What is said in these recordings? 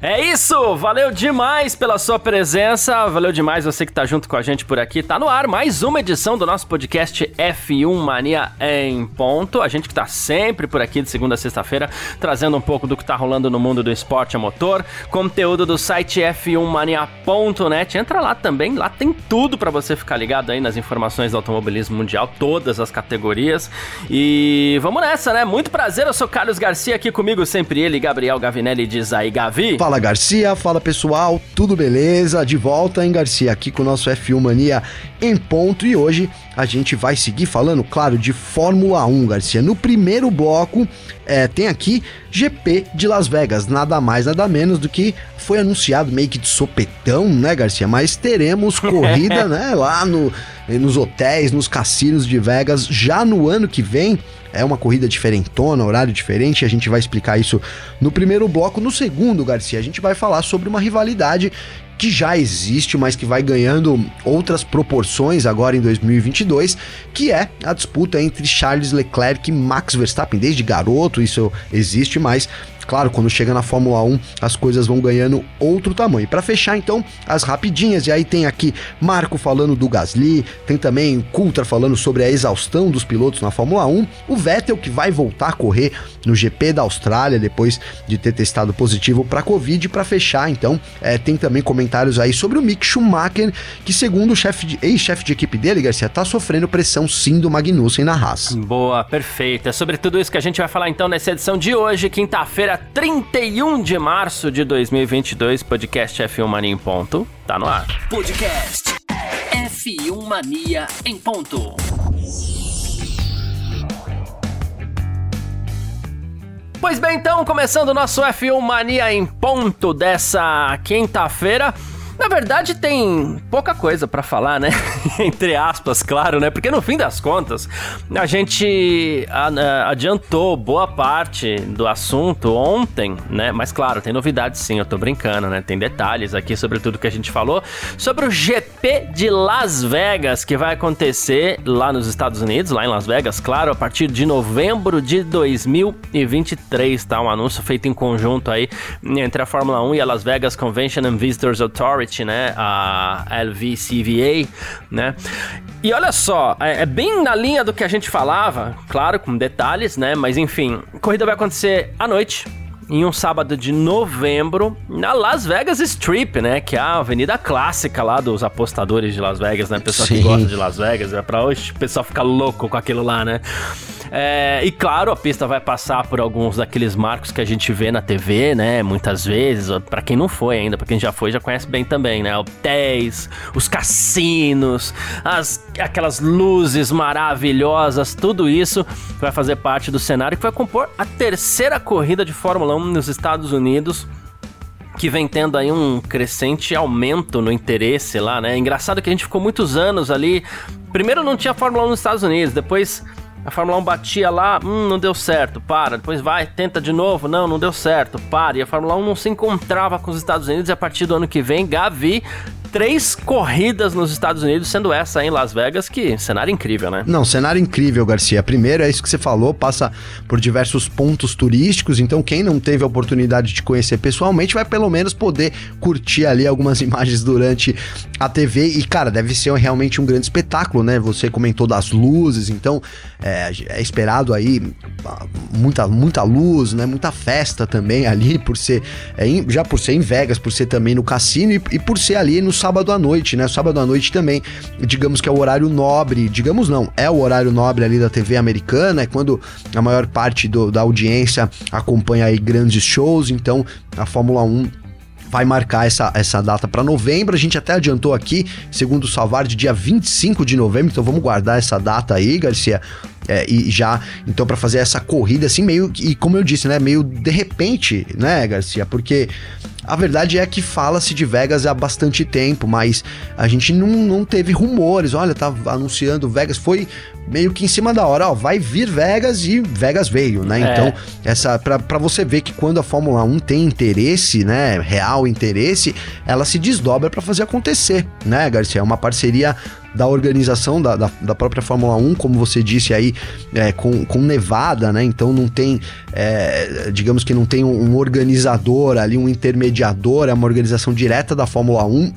É isso! Valeu demais pela sua presença, valeu demais você que tá junto com a gente por aqui. Tá no ar mais uma edição do nosso podcast F1 Mania em ponto. A gente que tá sempre por aqui de segunda a sexta-feira, trazendo um pouco do que tá rolando no mundo do esporte a motor, conteúdo do site f1mania.net. Entra lá também, lá tem tudo para você ficar ligado aí nas informações do automobilismo mundial, todas as categorias. E vamos nessa, né? Muito prazer, eu sou Carlos Garcia aqui comigo sempre ele, Gabriel Gavinelli diz aí Gavi. Fala Garcia, fala pessoal, tudo beleza? De volta em Garcia aqui com o nosso F1 Mania em ponto e hoje a gente vai seguir falando, claro, de Fórmula 1, Garcia. No primeiro bloco é, tem aqui GP de Las Vegas, nada mais, nada menos do que foi anunciado meio que de sopetão, né, Garcia? Mas teremos corrida, né, lá no, nos hotéis, nos cassinos de Vegas já no ano que vem. É uma corrida diferentona, horário diferente, a gente vai explicar isso no primeiro bloco. No segundo, Garcia, a gente vai falar sobre uma rivalidade que já existe, mas que vai ganhando outras proporções agora em 2022, que é a disputa entre Charles Leclerc e Max Verstappen. Desde garoto isso existe, mas Claro, quando chega na Fórmula 1, as coisas vão ganhando outro tamanho. Para fechar, então, as rapidinhas, e aí tem aqui Marco falando do Gasly, tem também Coulter falando sobre a exaustão dos pilotos na Fórmula 1, o Vettel que vai voltar a correr no GP da Austrália depois de ter testado positivo para Covid. Para fechar, então, é, tem também comentários aí sobre o Mick Schumacher, que segundo o chefe ex-chefe de equipe dele, Garcia, tá sofrendo pressão sim do Magnussen na Haas. Boa, perfeito. É sobre tudo isso que a gente vai falar então nessa edição de hoje, quinta-feira, 31 de março de 2022, podcast F1 Mania em ponto, tá no ar. Podcast F1 Mania em ponto. Pois bem, então, começando o nosso F1 Mania em ponto dessa quinta-feira. Na verdade, tem pouca coisa para falar, né? Entre aspas, claro, né? Porque no fim das contas, a gente adiantou boa parte do assunto ontem, né? Mas claro, tem novidades sim, eu tô brincando, né? Tem detalhes aqui sobre tudo que a gente falou. Sobre o GP de Las Vegas, que vai acontecer lá nos Estados Unidos, lá em Las Vegas, claro, a partir de novembro de 2023, tá? Um anúncio feito em conjunto aí entre a Fórmula 1 e a Las Vegas Convention and Visitors Authority né? A LVCVA, né? E olha só, é, é, bem na linha do que a gente falava, claro, com detalhes, né? Mas enfim, a corrida vai acontecer à noite, em um sábado de novembro, na Las Vegas Strip, né? Que é a avenida clássica lá dos apostadores de Las Vegas, né? Pessoal que gosta de Las Vegas, é pra hoje o pessoal ficar louco com aquilo lá, né? É, e claro, a pista vai passar por alguns daqueles marcos que a gente vê na TV, né? Muitas vezes, para quem não foi ainda, para quem já foi, já conhece bem também, né? Hotéis, os cassinos, as, aquelas luzes maravilhosas, tudo isso vai fazer parte do cenário que vai compor a terceira corrida de Fórmula 1 nos Estados Unidos que vem tendo aí um crescente aumento no interesse lá, né? Engraçado que a gente ficou muitos anos ali. Primeiro não tinha Fórmula 1 nos Estados Unidos, depois a Fórmula 1 batia lá, hum, não deu certo, para. Depois vai, tenta de novo, não, não deu certo, para. E a Fórmula 1 não se encontrava com os Estados Unidos e a partir do ano que vem, Gavi três corridas nos Estados Unidos, sendo essa em Las Vegas, que cenário incrível, né? Não, cenário incrível, Garcia. Primeiro, é isso que você falou, passa por diversos pontos turísticos, então quem não teve a oportunidade de conhecer pessoalmente vai pelo menos poder curtir ali algumas imagens durante a TV. E, cara, deve ser realmente um grande espetáculo, né? Você comentou das luzes, então é, é esperado aí muita, muita luz, né? Muita festa também ali, por ser, é, já por ser em Vegas, por ser também no cassino e, e por ser ali no sábado à noite, né? Sábado à noite também, digamos que é o horário nobre, digamos não, é o horário nobre ali da TV americana, é quando a maior parte do, da audiência acompanha aí grandes shows, então a Fórmula 1 vai marcar essa, essa data para novembro. A gente até adiantou aqui, segundo o Salvar, de dia 25 de novembro, então vamos guardar essa data aí, Garcia. É, e já, então, para fazer essa corrida, assim, meio. E como eu disse, né? Meio de repente, né, Garcia? Porque a verdade é que fala-se de Vegas há bastante tempo, mas a gente não, não teve rumores. Olha, tá anunciando Vegas. Foi meio que em cima da hora, ó, vai vir Vegas e Vegas veio, né? É. Então, essa para você ver que quando a Fórmula 1 tem interesse, né, real interesse, ela se desdobra para fazer acontecer, né, Garcia? É uma parceria da organização da, da, da, própria Fórmula 1, como você disse aí, é, com, com Nevada, né? Então não tem, é, digamos que não tem um, organizador ali, um intermediador, é uma organização direta da Fórmula 1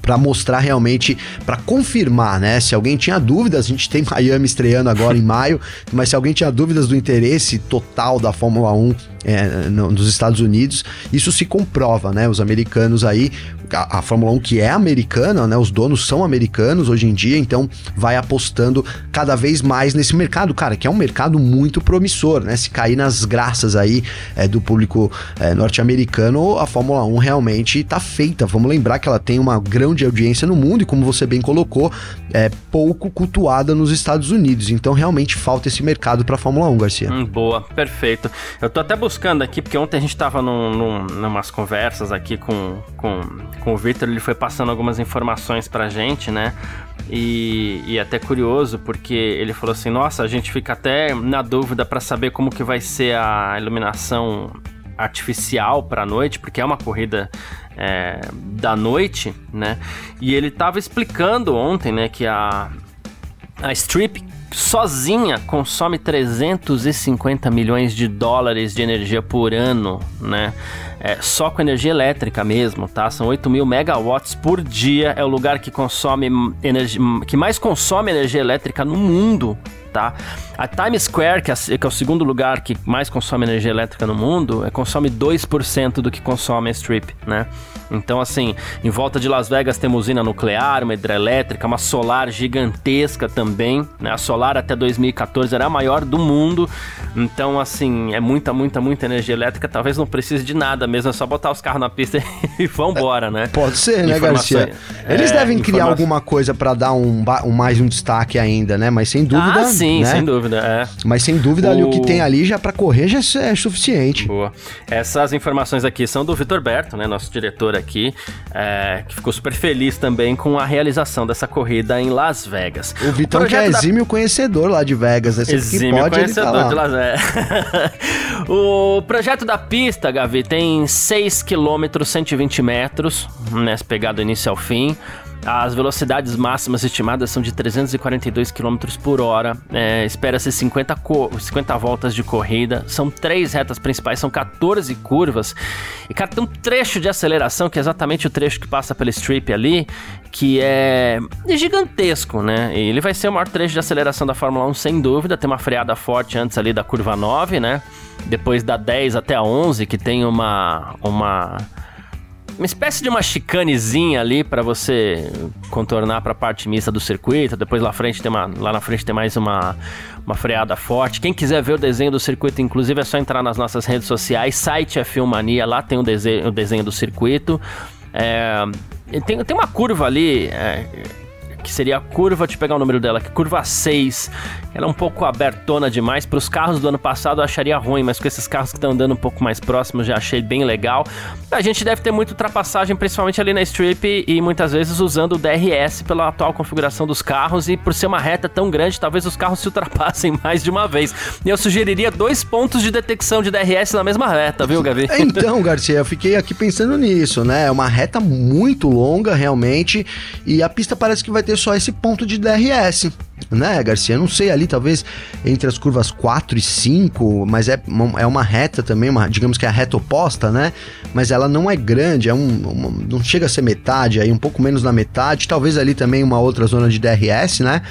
para mostrar realmente, para confirmar, né? Se alguém tinha dúvidas, a gente tem Miami estreando agora em maio, mas se alguém tinha dúvidas do interesse total da Fórmula 1 é, no, nos Estados Unidos, isso se comprova, né? Os americanos aí, a, a, Fórmula 1 que é americana, né? Os donos são americanos hoje em dia, então vai apostando cada vez mais nesse mercado, cara, que é um mercado muito promissor, né? Se cair nas graças aí é, do público é, norte-americano, a Fórmula 1 realmente tá feita. Vamos lembrar que ela tem uma grande audiência no mundo e, como você bem colocou, é pouco cultuada nos Estados Unidos. Então realmente falta esse mercado para a Fórmula 1, Garcia. Hum, boa, perfeito. Eu tô até buscando aqui, porque ontem a gente tava num, num, numas conversas aqui com, com, com o Victor, ele foi passando algumas informações pra gente, né? E, e até curioso, porque ele falou assim: nossa, a gente fica até na dúvida para saber como que vai ser a iluminação artificial para a noite, porque é uma corrida é, da noite, né? E ele tava explicando ontem, né, que a, a Strip sozinha consome 350 milhões de dólares de energia por ano, né? É, só com energia elétrica mesmo, tá? São 8 mil megawatts por dia. É o lugar que consome energia, que mais consome energia elétrica no mundo, tá? A Times Square, que é, que é, o segundo lugar que mais consome energia elétrica no mundo, é, consome 2% do que consome a Strip, né? Então, assim, em volta de Las Vegas tem uma usina nuclear, uma hidrelétrica, uma solar gigantesca também, né? A solar até 2014 era a maior do mundo. Então, assim, é muita, muita, muita energia elétrica. Talvez não precise de nada mesmo, é só botar os carros na pista e vambora, né? Pode ser, né, Garcia? Eles é, devem criar alguma coisa para dar um, um, mais um destaque ainda, né? Mas sem dúvida. Ah, sim, né? sem dúvida. É. Mas sem dúvida o... ali o que tem ali já para correr já é suficiente. Boa. Essas informações aqui são do Vitor Berto, né? Nosso diretor aqui, é, que ficou super feliz também com a realização dessa corrida em Las Vegas. O Vitor que é exímio da... conhecedor lá de Vegas, né? exímio pode, tá conhecedor tá de Las Vegas. o projeto da pista, Gavi, tem 6 km, 120 metros, né? Pegado do início ao fim. As velocidades máximas estimadas são de 342 km por hora. É, Espera-se 50, 50 voltas de corrida. São três retas principais, são 14 curvas. E, cara, tem um trecho de aceleração, que é exatamente o trecho que passa pela strip ali, que é gigantesco, né? E ele vai ser o maior trecho de aceleração da Fórmula 1, sem dúvida. Tem uma freada forte antes ali da curva 9, né? Depois da 10 até a 11, que tem uma. uma uma espécie de uma chicanezinha ali para você contornar para a parte mista do circuito. Depois lá, frente tem uma, lá na frente tem mais uma, uma freada forte. Quem quiser ver o desenho do circuito, inclusive, é só entrar nas nossas redes sociais. Site é Filmania, lá tem o desenho, o desenho do circuito. É, tem, tem uma curva ali. É, que seria a curva, deixa eu pegar o número dela, que curva 6. Ela é um pouco abertona demais. Para os carros do ano passado eu acharia ruim, mas com esses carros que estão andando um pouco mais próximos já achei bem legal. A gente deve ter muita ultrapassagem, principalmente ali na strip e muitas vezes usando o DRS pela atual configuração dos carros e por ser uma reta tão grande, talvez os carros se ultrapassem mais de uma vez. E eu sugeriria dois pontos de detecção de DRS na mesma reta, viu, Gavi? Então, Garcia, eu fiquei aqui pensando nisso, né? É uma reta muito longa realmente e a pista parece que vai ter só esse ponto de DRS né, Garcia? Não sei ali, talvez entre as curvas 4 e 5, mas é, é uma reta também, uma, digamos que é a reta oposta, né? Mas ela não é grande, é um, uma, não chega a ser metade, aí um pouco menos da metade, talvez ali também uma outra zona de DRS, né?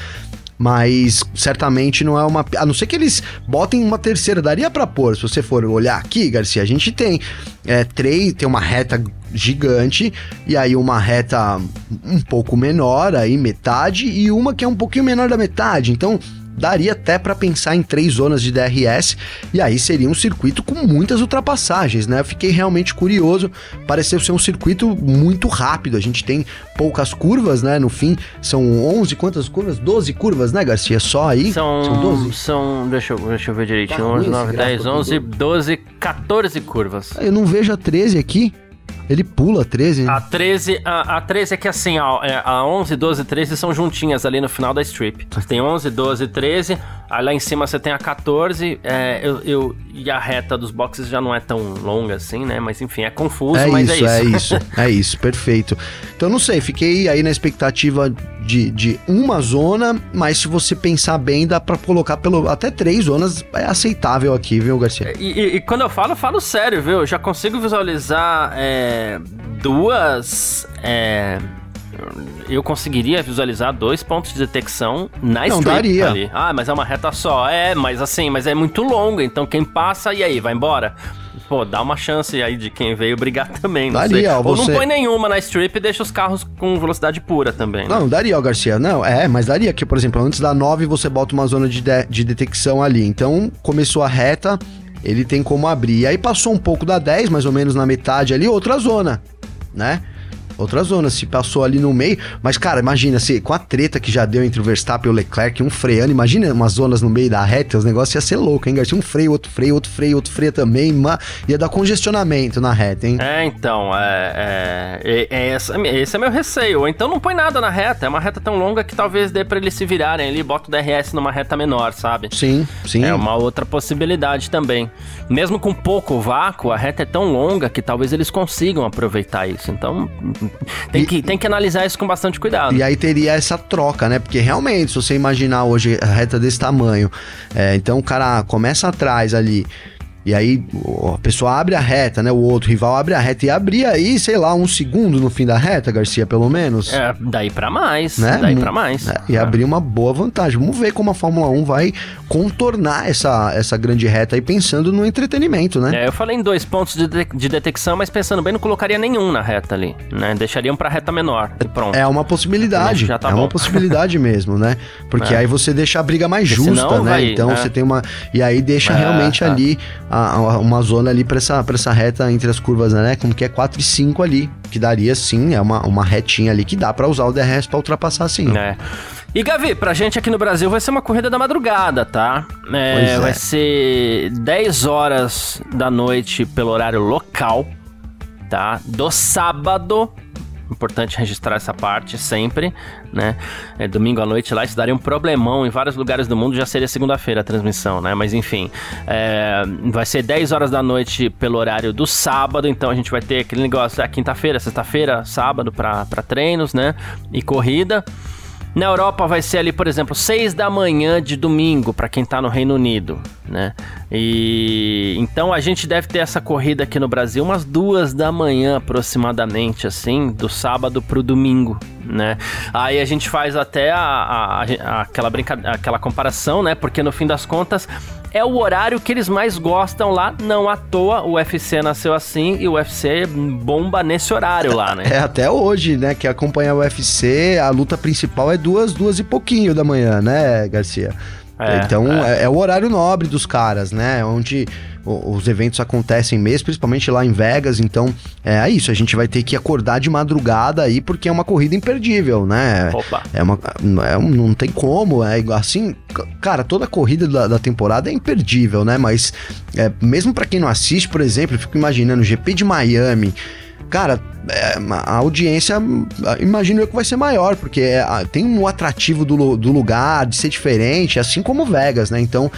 Mas certamente não é uma. A não ser que eles botem uma terceira, daria para pôr. Se você for olhar aqui, Garcia, a gente tem é, três, tem uma reta gigante e aí uma reta um pouco menor, aí metade, e uma que é um pouquinho menor da metade. Então daria até para pensar em três zonas de DRS e aí seria um circuito com muitas ultrapassagens, né? Eu fiquei realmente curioso, pareceu ser um circuito muito rápido. A gente tem poucas curvas, né? No fim, são 11, quantas curvas? 12 curvas, né, Garcia? Só aí? São, são 12? São, deixa eu, deixa eu ver direitinho, tá 11, 9, 10, 11, 12, 14 curvas. Eu não vejo a 13 aqui. Ele pula 13? A 13, a, a 13 é que assim, ó, é, a 11, 12 e 13 são juntinhas ali no final da strip. Você tem 11, 12 e 13, aí lá em cima você tem a 14, é, eu, eu, e a reta dos boxes já não é tão longa assim, né? Mas enfim, é confuso, é mas isso, é É isso. isso, é isso, perfeito. Então não sei, fiquei aí na expectativa de, de uma zona, mas se você pensar bem, dá pra colocar pelo até três zonas, é aceitável aqui, viu, Garcia? E, e- e quando eu falo, eu falo sério, viu? Eu já consigo visualizar é, duas. é, eu conseguiria visualizar dois pontos de detecção na Não, strip daria. ali. Ah, mas é uma reta só. É, mas assim, mas é muito longa. Então quem passa, e aí, vai embora? Pô, dá uma chance aí de quem veio brigar também. Não Daria, sei. ó, Ou você- não põe nenhuma na strip e deixa os carros com velocidade pura também. né? Não, daria, ó, Garcia. Não, é, mas daria que, por exemplo, antes da 9 você bota uma zona de, de, de detecção ali. Então, começou a reta, ele tem como abrir. E aí passou um pouco da 10, mais ou menos na metade ali, outra zona, né? Outra zona, se passou ali no meio. Mas, cara, imagina, se, com a treta que já deu entre o Verstappen e o Leclerc, um freando, imagina umas zonas no meio da reta, os negócios ia ser louco, hein, Garcia? Um freio, outro freio, outro freio, outro freio também, ma- ia dar congestionamento na reta, hein? É, então, é, é, é- é essa- esse é meu receio. Ou então não põe nada na reta. É uma reta tão longa que talvez dê pra eles se virarem ali bota o DRS numa reta menor, sabe? Sim, sim. É uma outra possibilidade também. Mesmo com pouco vácuo, a reta é tão longa que talvez eles consigam aproveitar isso. Então, tem, E- que, tem que analisar isso com bastante cuidado. E aí teria essa troca, né? Porque realmente, se você imaginar hoje a reta desse tamanho, é, então o cara começa atrás ali. E aí o- a pessoa abre a reta, né? O outro rival abre a reta e abrir aí, sei lá, um segundo no fim da reta, Garcia, pelo menos. É, daí pra mais. Né? Daí pra mais. É, e abrir uma boa vantagem. Vamos ver como a Fórmula 1 vai contornar essa, essa grande reta aí, pensando no entretenimento, né? É, eu falei em dois pontos de, de- de detecção, mas pensando bem, não colocaria nenhum na reta ali, né? Deixariam pra reta menor e pronto. É uma possibilidade. Já tá é uma bom. possibilidade mesmo, né? Porque É. aí você deixa a briga mais Porque justa, né? vai- então é. você tem uma. E aí deixa É, realmente é. ali a- a- uma zona ali pra essa, pra essa reta entre as curvas, né? Como que é 4 e 5 ali. Que daria sim, é uma, uma retinha ali que dá pra usar o DRS pra ultrapassar sim. É. E Gavi, pra gente aqui no Brasil vai ser uma corrida da madrugada, tá? É, é. Vai ser 10 horas da noite pelo horário local, tá? Do sábado. Importante registrar essa parte sempre, né? É, domingo à noite lá, isso daria um problemão em vários lugares do mundo, já seria segunda-feira a transmissão, né? Mas enfim, é, vai ser 10 horas da noite pelo horário do sábado, então a gente vai ter aquele negócio, é quinta-feira, sexta-feira, sábado para treinos, né? E corrida. Na Europa vai ser ali, por exemplo, 6 da manhã de domingo para quem tá no Reino Unido, né? E então a gente deve ter essa corrida aqui no Brasil umas duas da manhã aproximadamente, assim, do sábado pro domingo, né? Aí a gente faz até a, a- a- aquela brincadeira, aquela comparação, né? Porque no fim das contas é o horário que eles mais gostam lá, não à toa o UFC nasceu assim e o UFC bomba nesse horário lá, né? É até hoje, né? Que acompanha o UFC, a luta principal é duas, duas e pouquinho da manhã, né, Garcia? É, então é. é o horário nobre dos caras, né? Onde os eventos acontecem mesmo, principalmente lá em Vegas. Então é isso, a gente vai ter que acordar de madrugada aí, porque é uma corrida imperdível, né? Opa. É uma. é um- não tem como, é igual assim. Cara, toda corrida da, da temporada é imperdível, né? Mas é, mesmo pra quem não assiste, por exemplo, eu fico imaginando o GP de Miami. Cara, é, a audiência, imagino eu que vai ser maior, porque é, tem um atrativo do, do lugar, de ser diferente, assim como Vegas, né? Então,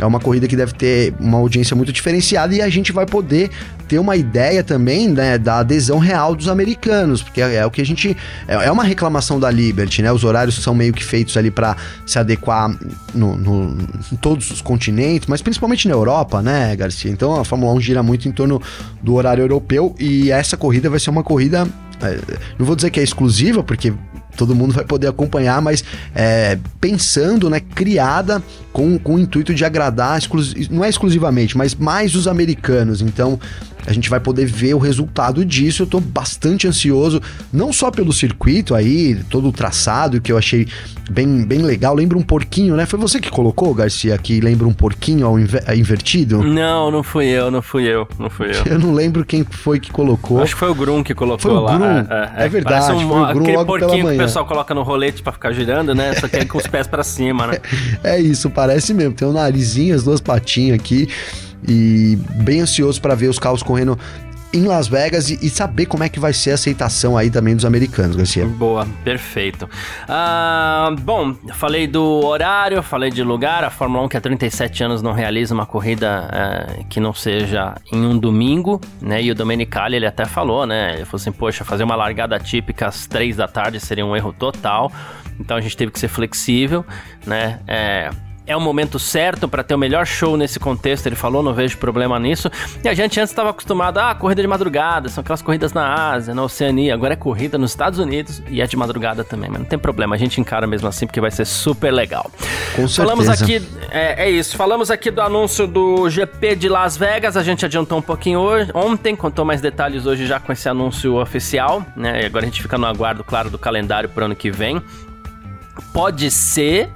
é uma corrida que deve ter uma audiência muito diferenciada e a gente vai poder ter uma ideia também, né, da adesão real dos americanos, porque é, é o que a gente. É, é uma reclamação da Liberty, né? Os horários são meio que feitos ali para se adequar no, no- em todos os continentes, mas principalmente na Europa, né, Garcia? Então a Fórmula 1 gira muito em torno do horário europeu e essa corrida vai ser uma corrida. é, não vou dizer que é exclusiva, porque todo mundo vai poder acompanhar, mas é, pensando, né, criada com, com o intuito de agradar, não é exclusivamente, mas mais os americanos. Então, a gente vai poder ver o resultado disso. Eu tô bastante ansioso, não só pelo circuito aí, todo o traçado, que eu achei bem, bem legal. Lembra um porquinho, né? Foi você que colocou, Garcia, que lembra um porquinho ao inver- invertido? Não, não fui eu, não fui eu, não fui eu. Eu não lembro quem foi que colocou. Acho que foi o Grum que colocou Foi o lá. Grum, é verdade, parece foi o Grum logo pela manhã. Pessoal coloca no rolete pra ficar girando, né? Só que com os pés pra cima, né? É isso, parece mesmo. Tem um narizinho, as duas patinhas aqui. E bem ansioso para ver os carros correndo em Las Vegas e, e, saber como é que vai ser a aceitação aí também dos americanos, Garcia. Boa, perfeito. Ah, bom, falei do horário, falei de lugar. A Fórmula 1 que há 37 anos não realiza uma corrida é, que não seja em um domingo, né? E o Domenicali, ele até falou, né? Ele falou assim, poxa, fazer uma largada típica às 3 da tarde seria um erro total. Então a gente teve que ser flexível, né? É, é o momento certo para ter o melhor show nesse contexto, ele falou, não vejo problema nisso. E a gente antes estava acostumado, ah, corrida de madrugada, são aquelas corridas na Ásia, na Oceania, agora é corrida nos Estados Unidos e é de madrugada também, mas não tem problema, a gente encara mesmo assim porque vai ser super legal. Com certeza. Falamos aqui, é, é isso, falamos aqui do anúncio do GP de Las Vegas, a gente adiantou um pouquinho hoje, ontem, contou mais detalhes hoje já com esse anúncio oficial, né? E agora a gente fica no aguardo, claro, do calendário para o ano que vem. Pode ser,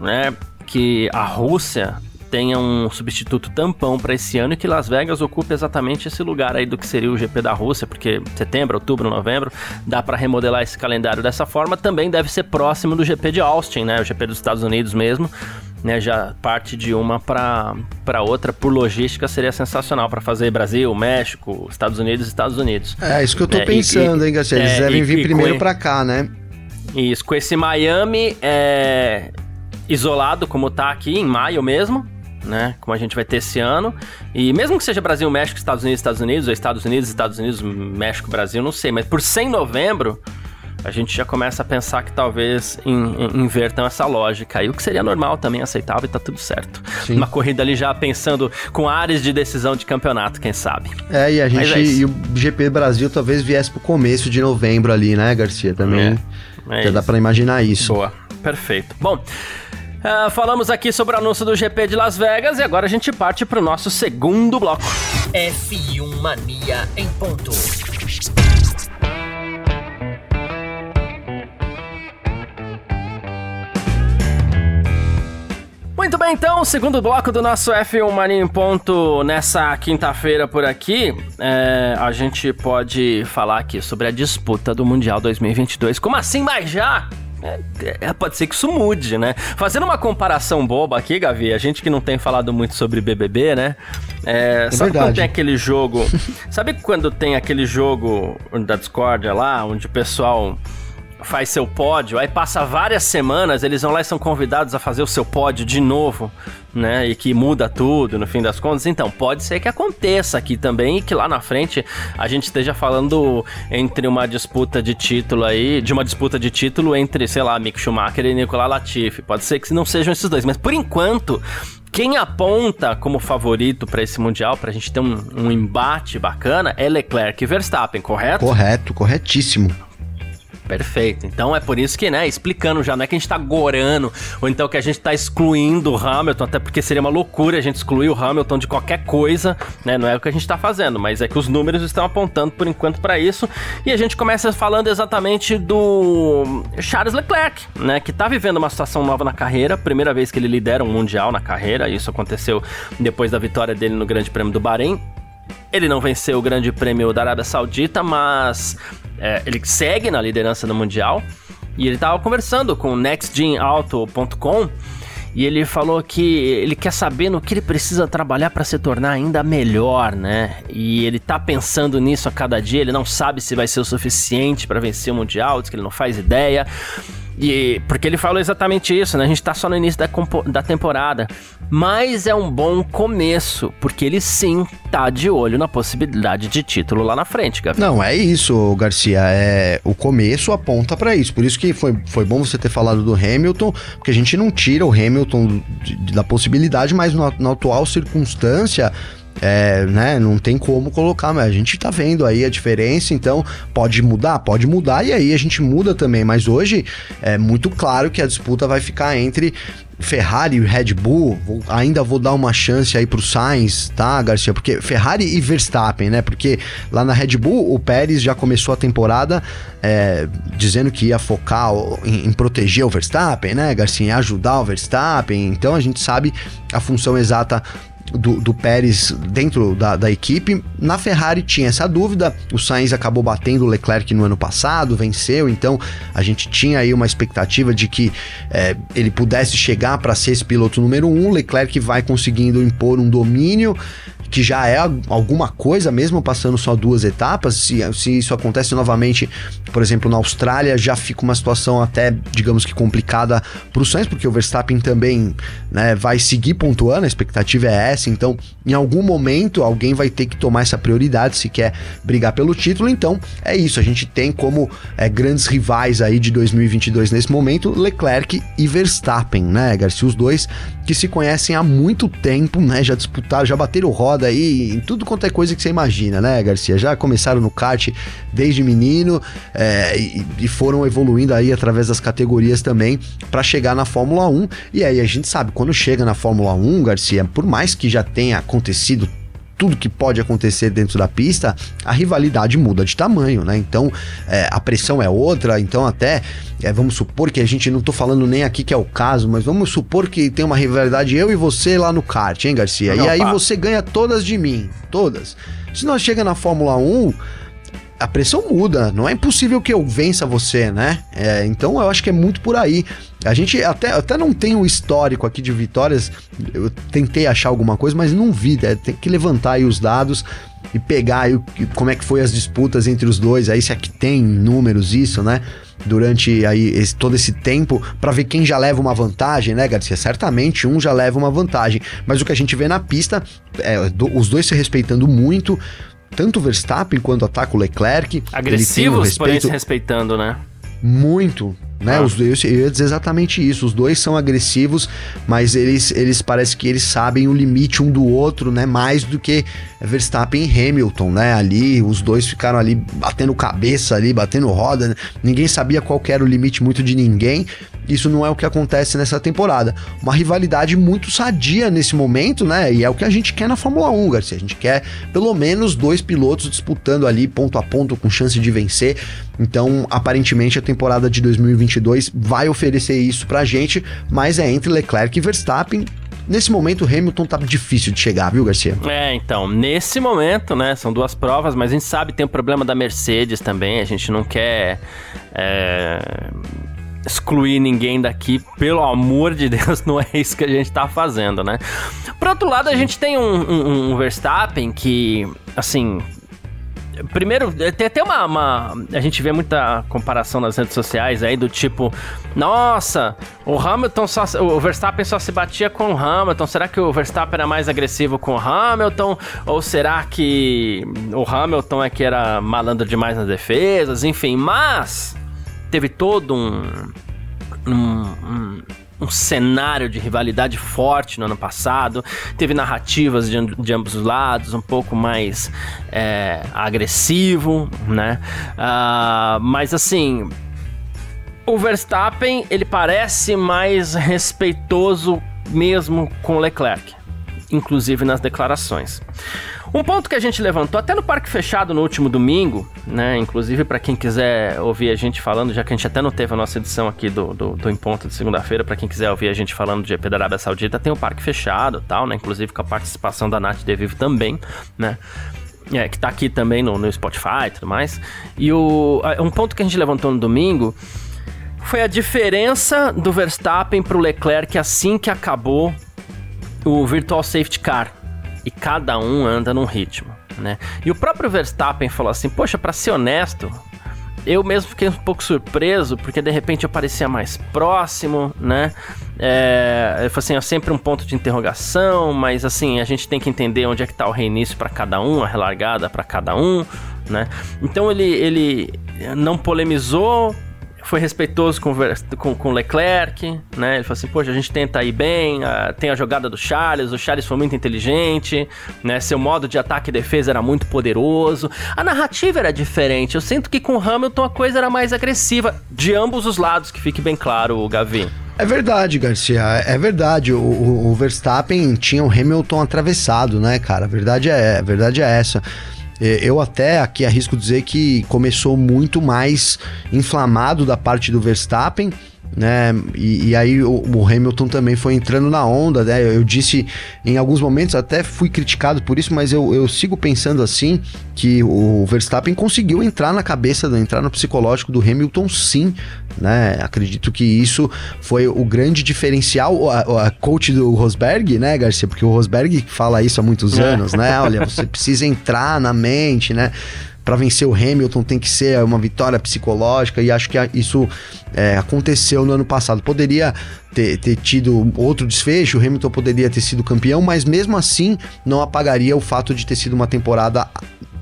né? Que a Rússia tenha um substituto tampão para esse ano e que Las Vegas ocupe exatamente esse lugar aí do que seria o GP da Rússia, porque setembro, outubro, novembro, dá para remodelar esse calendário dessa forma. Também deve ser próximo do GP de Austin, né? O GP dos Estados Unidos mesmo. Né, já parte de uma para outra por logística seria sensacional para fazer Brasil, México, Estados Unidos, Estados Unidos. É isso que eu tô é, pensando, e, hein, Garcia? Eles é, devem e, vir primeiro para cá, né? Isso, com esse Miami é, isolado, como tá aqui em maio mesmo, né? Como a gente vai ter esse ano. E mesmo que seja Brasil, México, Estados Unidos, Estados Unidos, ou Estados Unidos, Estados Unidos, México, Brasil, não sei, mas por 100 novembro a gente já começa a pensar que talvez in, in, invertam essa lógica. E o que seria normal também, aceitável e tá tudo certo. Sim. Uma corrida ali já pensando com áreas de decisão de campeonato, quem sabe. É, e a gente. É e o GP Brasil talvez viesse pro começo de novembro ali, né, Garcia? Também. É, é já dá para imaginar isso. Boa, perfeito. Bom. Uh, falamos aqui sobre o anúncio do GP de Las Vegas e agora a gente parte para o nosso segundo bloco. F1 Mania em ponto. Muito bem, então, segundo bloco do nosso F1 Mania em ponto nessa quinta-feira por aqui, é, a gente pode falar aqui sobre a disputa do Mundial 2022. Como assim, mas já? É, é, pode ser que isso mude, né? Fazendo uma comparação boba aqui, Gavi, a gente que não tem falado muito sobre BBB, né? É, é sabe verdade. quando tem aquele jogo... sabe quando tem aquele jogo da Discord lá, onde o pessoal faz seu pódio, aí passa várias semanas, eles vão lá e são convidados a fazer o seu pódio de novo, né? E que muda tudo no fim das contas. Então, pode ser que aconteça aqui também e que lá na frente a gente esteja falando entre uma disputa de título aí, de uma disputa de título entre, sei lá, Mick Schumacher e Nicolas Latifi. Pode ser que não sejam esses dois, mas por enquanto quem aponta como favorito para esse Mundial, para a gente ter um, um, embate bacana, é Leclerc e Verstappen, correto? Correto, corretíssimo. Perfeito. Então é por isso que, né, explicando já, não é que a gente tá gorando, ou então que a gente tá excluindo o Hamilton, até porque seria uma loucura a gente excluir o Hamilton de qualquer coisa, né? Não é o que a gente tá fazendo, mas é que os números estão apontando por enquanto para isso. E a gente começa falando exatamente do Charles Leclerc, né, que tá vivendo uma situação nova na carreira, primeira vez que ele lidera um mundial na carreira, isso aconteceu depois da vitória dele no Grande Prêmio do Bahrein. Ele não venceu o Grande Prêmio da Arábia Saudita, mas é, ele segue na liderança do Mundial. E ele estava conversando com o nextgenauto.com e ele falou que ele quer saber no que ele precisa trabalhar para se tornar ainda melhor, né? E ele tá pensando nisso a cada dia, ele não sabe se vai ser o suficiente para vencer o Mundial, diz que ele não faz ideia. E porque ele falou exatamente isso, né? A gente tá só no início da, da temporada. Mas é um bom começo, porque ele sim tá de olho na possibilidade de título lá na frente, Gabi. Não, é isso, Garcia. É, o começo aponta para isso. Por isso que foi, foi bom você ter falado do Hamilton, porque a gente não tira o Hamilton da possibilidade, mas na atual circunstância é, né, não tem como colocar, mas a gente tá vendo aí a diferença, então pode mudar, pode mudar e aí a gente muda também, mas hoje é muito claro que a disputa vai ficar entre Ferrari e Red Bull, vou, ainda vou dar uma chance aí pro Sainz, tá, Garcia? Porque Ferrari e Verstappen, né? Porque lá na Red Bull o Pérez já começou a temporada é, dizendo que ia focar em, em, proteger o Verstappen, né, Garcia? Em ajudar o Verstappen. Então a gente sabe a função exata do, do Pérez dentro da, da, equipe. Na Ferrari tinha essa dúvida, o Sainz acabou batendo o Leclerc no ano passado, venceu, então a gente tinha aí uma expectativa de que é, ele pudesse chegar para ser esse piloto número um. Leclerc vai conseguindo impor um domínio que já é alguma coisa, mesmo passando só duas etapas. Se, se isso acontece novamente, por exemplo, na Austrália, já fica uma situação até, digamos que complicada para o Sainz, porque o Verstappen também né, vai seguir pontuando, a expectativa é essa. Então, em algum momento, alguém vai ter que tomar essa prioridade se quer brigar pelo título. Então, é isso. A gente tem como é, grandes rivais aí de 2022 nesse momento, Leclerc e Verstappen, né, Garcia? Os dois que se conhecem há muito tempo, né? Já disputaram, já bateram roda aí em tudo quanto é coisa que você imagina, né, Garcia? Já começaram no kart desde menino é, e, e, foram evoluindo aí através das categorias também para chegar na Fórmula 1. E aí a gente sabe, quando chega na Fórmula 1, Garcia, por mais que já tenha acontecido tudo que pode acontecer dentro da pista, a rivalidade muda de tamanho, né? Então é, a pressão é outra, então até é, vamos supor que a gente não tô falando nem aqui que é o caso, mas vamos supor que tem uma rivalidade eu e você lá no kart, hein, Garcia? Não, e aí pá. você ganha todas de mim, todas. Se nós chega na Fórmula 1, a pressão muda. Não é impossível que eu vença você, né? É, então eu acho que é muito por aí. A gente até, até não tem um histórico aqui de vitórias. Eu tentei achar alguma coisa, mas não vi. É, tem que levantar aí os dados e pegar aí como é que foi as disputas entre os dois. Aí se aqui tem números isso, né? Durante aí esse, todo esse tempo para ver quem já leva uma vantagem, né, Garcia? Certamente um já leva uma vantagem, mas o que a gente vê na pista é do, os dois se respeitando muito, tanto o Verstappen quanto ataca o Leclerc. Agressivos, um respeito... porém se respeitando, né? Muito, né? Ah. Os dois, eu ia dizer exatamente isso. Os dois são agressivos, mas eles, eles parece que eles sabem o limite um do outro, né? Mais do que Verstappen e Hamilton, né? Ali, os dois ficaram ali batendo cabeça ali, batendo roda. Né? Ninguém sabia qual era o limite muito de ninguém. Isso não é o que acontece nessa temporada. Uma rivalidade muito sadia nesse momento, né? E é o que a gente quer na Fórmula 1, Garcia. A gente quer pelo menos dois pilotos disputando ali ponto a ponto com chance de vencer. Então, aparentemente, a temporada de 2022 vai oferecer isso pra gente, mas é entre Leclerc e Verstappen. Nesse momento, o Hamilton tá difícil de chegar, viu, Garcia? É, então, nesse momento, né, são duas provas, mas a gente sabe tem o problema da Mercedes também, a gente não quer é, excluir ninguém daqui, pelo amor de Deus, não é isso que a gente tá fazendo, né? Por outro lado, a gente tem um, um, um Verstappen que, assim, Primeiro, tem até uma, uma, A gente vê muita comparação nas redes sociais aí do tipo: Nossa, o Hamilton só. O Verstappen só se batia com o Hamilton. Será que o Verstappen era mais agressivo com o Hamilton? Ou será que o Hamilton é que era malandro demais nas defesas? Enfim, mas teve todo um. um, um um cenário de rivalidade forte no ano passado, teve narrativas de, de ambos os lados, um pouco mais é, agressivo, né? Uh, mas assim, o Verstappen ele parece mais respeitoso mesmo com Leclerc, inclusive nas declarações. Um ponto que a gente levantou até no Parque Fechado no último domingo, né? Inclusive para quem quiser ouvir a gente falando, já que a gente até não teve a nossa edição aqui do, do, do Em Ponto de segunda-feira, para quem quiser ouvir a gente falando do GP da Arábia Saudita, tem o Parque Fechado tal, né? Inclusive com a participação da Nath De Vivo também, né? É, que tá aqui também no, no Spotify e tudo mais. E o, um ponto que a gente levantou no domingo foi a diferença do Verstappen pro Leclerc assim que acabou o Virtual Safety Car e cada um anda num ritmo, né? E o próprio Verstappen falou assim: "Poxa, para ser honesto, eu mesmo fiquei um pouco surpreso, porque de repente eu parecia mais próximo, né? É, eu falei assim, é sempre um ponto de interrogação, mas assim, a gente tem que entender onde é que tá o reinício para cada um, a relargada para cada um, né? Então ele, ele não polemizou, foi respeitoso com, com, com Leclerc, né? Ele falou assim, poxa, a gente tenta ir bem, tem a jogada do Charles, o Charles foi muito inteligente, né? Seu modo de ataque e defesa era muito poderoso. A narrativa era diferente. Eu sinto que com Hamilton a coisa era mais agressiva, de ambos os lados, que fique bem claro, Gavi. É verdade, Garcia. É verdade. O, o, o Verstappen tinha o Hamilton atravessado, né, cara? A verdade é, a verdade é essa. É, eu até aqui arrisco dizer que começou muito mais inflamado da parte do Verstappen, né? E, e aí o, o, Hamilton também foi entrando na onda, né? Eu disse em alguns momentos, até fui criticado por isso, mas eu, eu sigo pensando assim que o Verstappen conseguiu entrar na cabeça, entrar no psicológico do Hamilton sim, né? Acredito que isso foi o grande diferencial, a, a coach do Rosberg, né, Garcia? Porque o Rosberg fala isso há muitos é. anos, né? Olha, você precisa entrar na mente, né? para vencer o Hamilton tem que ser uma vitória psicológica e acho que isso é, aconteceu no ano passado. Poderia ter, ter, tido outro desfecho, o Hamilton poderia ter sido campeão, mas mesmo assim não apagaria o fato de ter sido uma temporada é,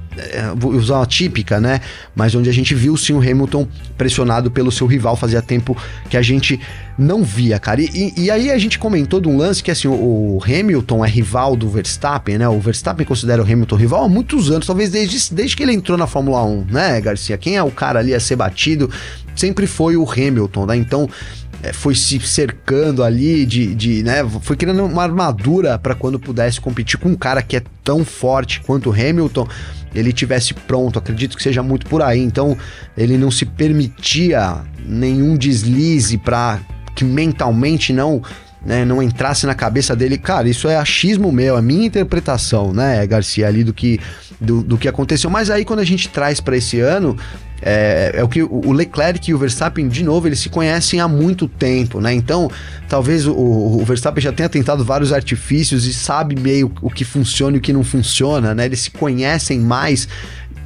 vou usar uma típica, né? Mas onde a gente viu sim o Hamilton pressionado pelo seu rival, fazia tempo que a gente não via, cara. E, e, aí a gente comentou de um lance que assim, o, o, Hamilton é rival do Verstappen, né? O Verstappen considera o Hamilton rival há muitos anos, talvez desde, desde que ele entrou na Fórmula 1, né, Garcia? Quem é o cara ali a ser batido sempre foi o Hamilton, né? Então é, foi se cercando ali de, de né, foi criando uma armadura para quando pudesse competir com um cara que é tão forte quanto Hamilton ele tivesse pronto. Acredito que seja muito por aí. Então, ele não se permitia nenhum deslize para que mentalmente não né, não entrasse na cabeça dele, cara, isso é achismo meu, a minha interpretação, né, Garcia, ali do que, do, do que aconteceu. Mas aí quando a gente traz para esse ano, é, é, o que o Leclerc e o Verstappen, de novo, eles se conhecem há muito tempo, né? Então, talvez o, o Verstappen já tenha tentado vários artifícios e sabe meio o que funciona e o que não funciona, né? Eles se conhecem mais,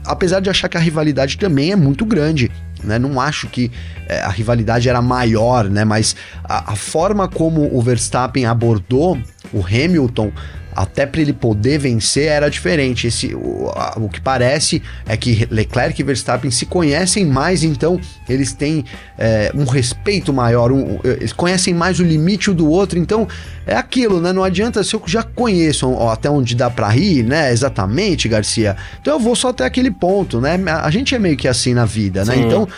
apesar de achar que a rivalidade também é muito grande. Né? Não acho que é, a rivalidade era maior, né? Mas a, a forma como o Verstappen abordou o Hamilton até para ele poder vencer era diferente. Esse, o, a, o, que parece é que Leclerc e Verstappen se conhecem mais, então eles têm é, um respeito maior, um, eles conhecem mais o limite um do outro, então é aquilo, né? Não adianta se eu já conheço ó, até onde dá para rir, né? Exatamente, Garcia. Então eu vou só até aquele ponto, né? A gente é meio que assim na vida, né? Sim. Então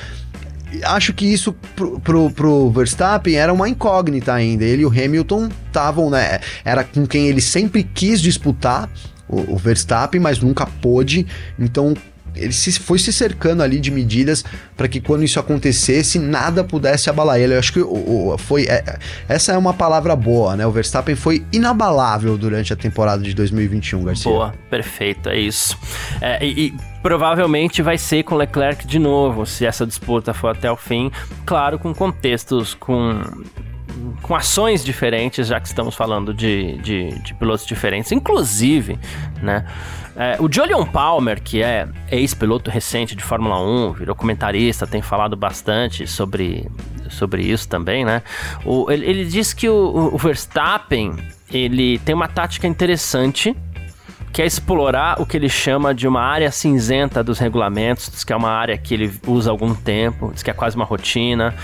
acho que isso pro, pro, pro, Verstappen era uma incógnita ainda. Ele e o Hamilton estavam, né? Era com quem ele sempre quis disputar, o, o Verstappen, mas nunca pôde. Então ele se, foi se cercando ali de medidas para que quando isso acontecesse, nada pudesse abalar ele. Eu acho que o, o, foi. É, essa é uma palavra boa, né? O Verstappen foi inabalável durante a temporada de 2021, Garcia. Boa, perfeito, é isso. É, e, e provavelmente vai ser com Leclerc de novo, se essa disputa for até o fim. Claro, com contextos, com com ações diferentes, já que estamos falando de, de, de pilotos diferentes, inclusive, né? É, o Julian Palmer, que é ex-piloto recente de Fórmula 1, virou comentarista, tem falado bastante sobre, sobre isso também, né? O, ele, ele diz que o, o Verstappen ele tem uma tática interessante que é explorar o que ele chama de uma área cinzenta dos regulamentos, diz que é uma área que ele usa há algum tempo, diz que é quase uma rotina.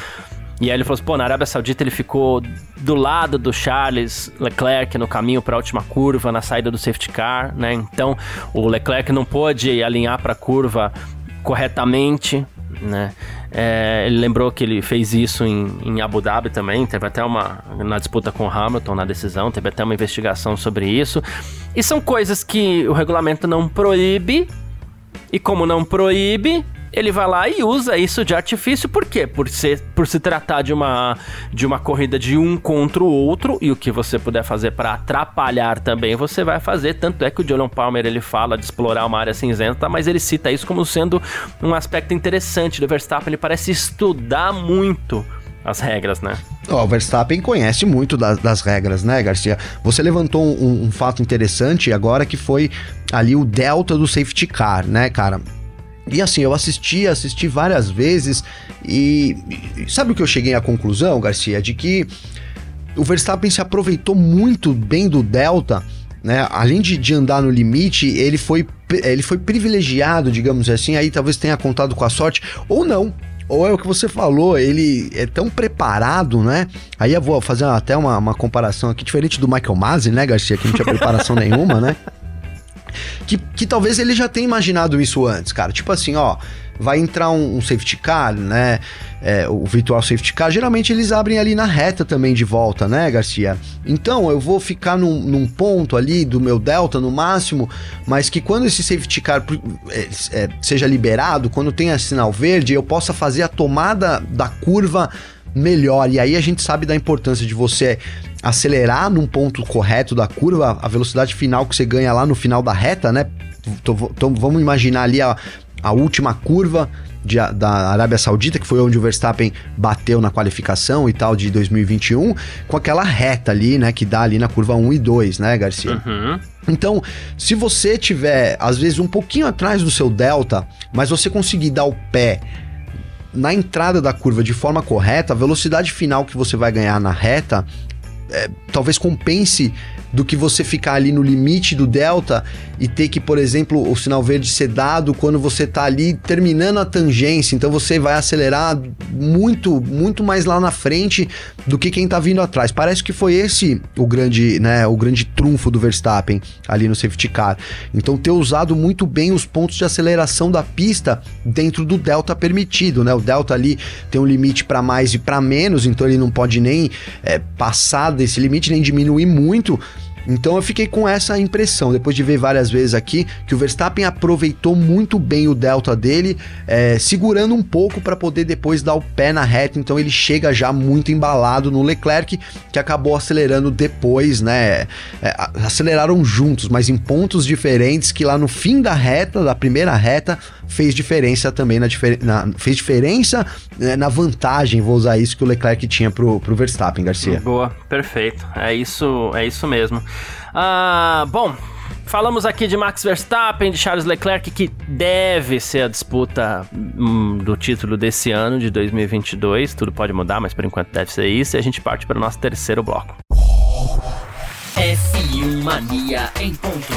E aí ele falou assim, pô, na Arábia Saudita ele ficou do lado do Charles Leclerc no caminho para a última curva, na saída do safety car, né? Então, o Leclerc não pôde alinhar para a curva corretamente, né? É, ele lembrou que ele fez isso em, em, Abu Dhabi também, teve até uma na disputa com o Hamilton na decisão, teve até uma investigação sobre isso. E são coisas que o regulamento não proíbe, e como não proíbe, ele vai lá e usa isso de artifício, por quê? Por, ser, por se tratar de uma, de uma corrida de um contra o outro, e o que você puder fazer para atrapalhar também, você vai fazer. Tanto é que o Julian Palmer ele fala de explorar uma área cinzenta, mas ele cita isso como sendo um aspecto interessante do Verstappen. Ele parece estudar muito as regras, né? Oh, o Verstappen conhece muito das, das regras, né, Garcia? Você levantou um, um, fato interessante agora que foi ali o delta do safety car, né, cara? E assim, eu assisti, assisti várias vezes e, sabe o que eu cheguei à conclusão, Garcia? De que o Verstappen se aproveitou muito bem do Delta, né? Além de, de andar no limite, ele foi, ele foi privilegiado, digamos assim, aí talvez tenha contado com a sorte, ou não, ou é o que você falou, ele é tão preparado, né? Aí eu vou fazer até uma, uma comparação aqui, diferente do Michael Masi, né, Garcia, que não tinha preparação nenhuma, né? que, que talvez ele já tenha imaginado isso antes, cara. Tipo assim, ó, vai entrar um, um safety car, né? É, o virtual safety car, geralmente eles abrem ali na reta também de volta, né, Garcia? Então eu vou ficar num, num ponto ali do meu delta no máximo, mas que quando esse safety car é, é, seja liberado, quando tenha sinal verde, eu possa fazer a tomada da curva melhor. E aí a gente sabe da importância de você acelerar num ponto correto da curva, a velocidade final que você ganha lá no final da reta, né? Tô, vamos imaginar ali a, a última curva de, da Arábia Saudita, que foi onde o Verstappen bateu na qualificação e tal de 2021, com aquela reta ali, né, que dá ali na curva 1 e 2, né, Garcia? Uhum. Então, se você tiver, às vezes, um pouquinho atrás do seu delta, mas você conseguir dar o pé na entrada da curva de forma correta, a velocidade final que você vai ganhar na reta é, talvez compense do que você ficar ali no limite do delta e ter que, por exemplo, o sinal verde ser dado quando você está ali terminando a tangência. Então você vai acelerar muito, muito mais lá na frente do que quem está vindo atrás. Parece que foi esse o grande, né, o grande trunfo do Verstappen ali no safety car. Então ter usado muito bem os pontos de aceleração da pista dentro do delta permitido, né? O delta ali tem um limite para mais e para menos, então ele não pode nem é, passar desse limite nem diminuir muito. Então eu fiquei com essa impressão, depois de ver várias vezes aqui, que o Verstappen aproveitou muito bem o delta dele, é, segurando um pouco para poder depois dar o pé na reta. Então ele chega já muito embalado no Leclerc, que acabou acelerando depois, né? É, aceleraram juntos, mas em pontos diferentes, que lá no fim da reta, da primeira reta, fez diferença também na, na fez diferença né, na vantagem, vou usar isso que o Leclerc tinha pro, pro Verstappen, Garcia. Boa, perfeito. É isso, é isso mesmo. Ah, bom, Falamos aqui de Max Verstappen, de Charles Leclerc, que deve ser a disputa hum, do título desse ano, de 2022. Tudo pode mudar, mas por enquanto deve ser isso. E a gente parte para o nosso terceiro bloco. F1 Mania em ponto.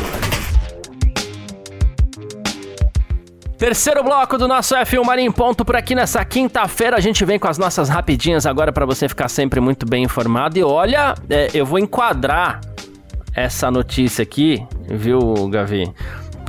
Terceiro bloco do nosso F1 Marinho Ponto por aqui nessa quinta-feira. A gente vem com as nossas rapidinhas agora para você ficar sempre muito bem informado. E olha, é, eu vou enquadrar essa notícia aqui, viu, Gavi?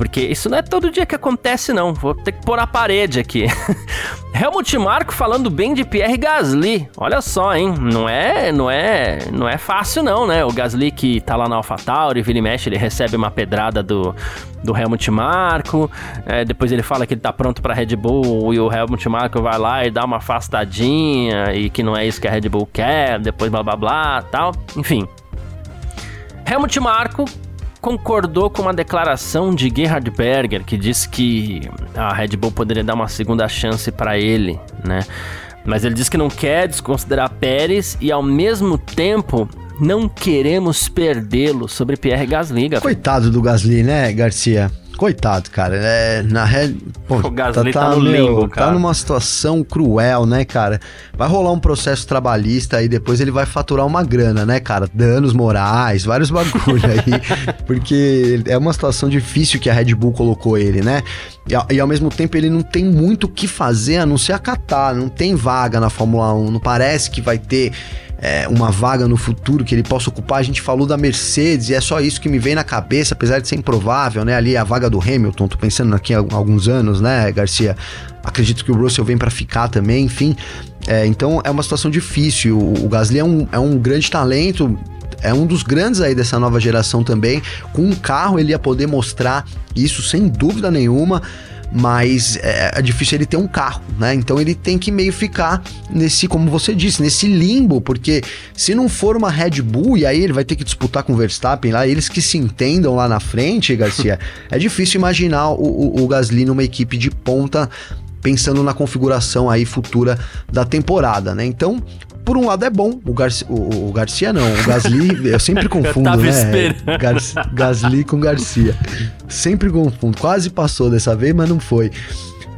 Porque isso não é todo dia que acontece, não. Vou ter que pôr a parede aqui. Helmut Marko falando bem de Pierre Gasly. Olha só, hein? Não é, não é, não é fácil não, né? O Gasly que tá lá na AlphaTauri, vira e mexe, ele recebe uma pedrada do, do Helmut Marko. É, depois ele fala que ele tá pronto para Red Bull e o Helmut Marko vai lá e dá uma afastadinha e que não é isso que a Red Bull quer. Depois blá blá blá, tal. Enfim. Helmut Marko concordou com uma declaração de Gerhard Berger que disse que a Red Bull poderia dar uma segunda chance para ele, né? Mas ele disse que não quer desconsiderar Pérez e ao mesmo tempo não queremos perdê-lo sobre Pierre Gasly. Coitado do Gasly, né, Garcia? Coitado, cara. É, na Red. Pô, o Gasly tá, tá, tá no meu, limbo, cara. Tá numa situação cruel, né, cara? Vai rolar um processo trabalhista e depois ele vai faturar uma grana, né, cara? Danos morais, vários bagulho aí. porque é uma situação difícil que a Red Bull colocou ele, né? E, e ao mesmo tempo ele não tem muito o que fazer a não ser acatar. Não tem vaga na Fórmula 1. Não parece que vai ter é, uma vaga no futuro que ele possa ocupar. A gente falou da Mercedes e é só isso que me vem na cabeça, apesar de ser improvável, né? Ali a vaga do Hamilton, tô pensando aqui há alguns anos, né, Garcia? Acredito que o Russell vem para ficar também, enfim. É, então é uma situação difícil. O, o Gasly é um, é um grande talento, é um dos grandes aí dessa nova geração também. Com um carro ele ia poder mostrar isso sem dúvida nenhuma mas é, é, difícil ele ter um carro, né? Então ele tem que meio ficar nesse, como você disse, nesse limbo, porque se não for uma Red Bull, e aí ele vai ter que disputar com o Verstappen lá, eles que se entendam lá na frente, Garcia, é difícil imaginar o, o, o Gasly numa equipe de ponta pensando na configuração aí futura da temporada, né? Então, por um lado é bom, o, Garcia, o, o Garcia não, o Gasly, eu sempre confundo, eu né? Gar, Gasly com Garcia. Sempre confundo, quase passou dessa vez, mas não foi.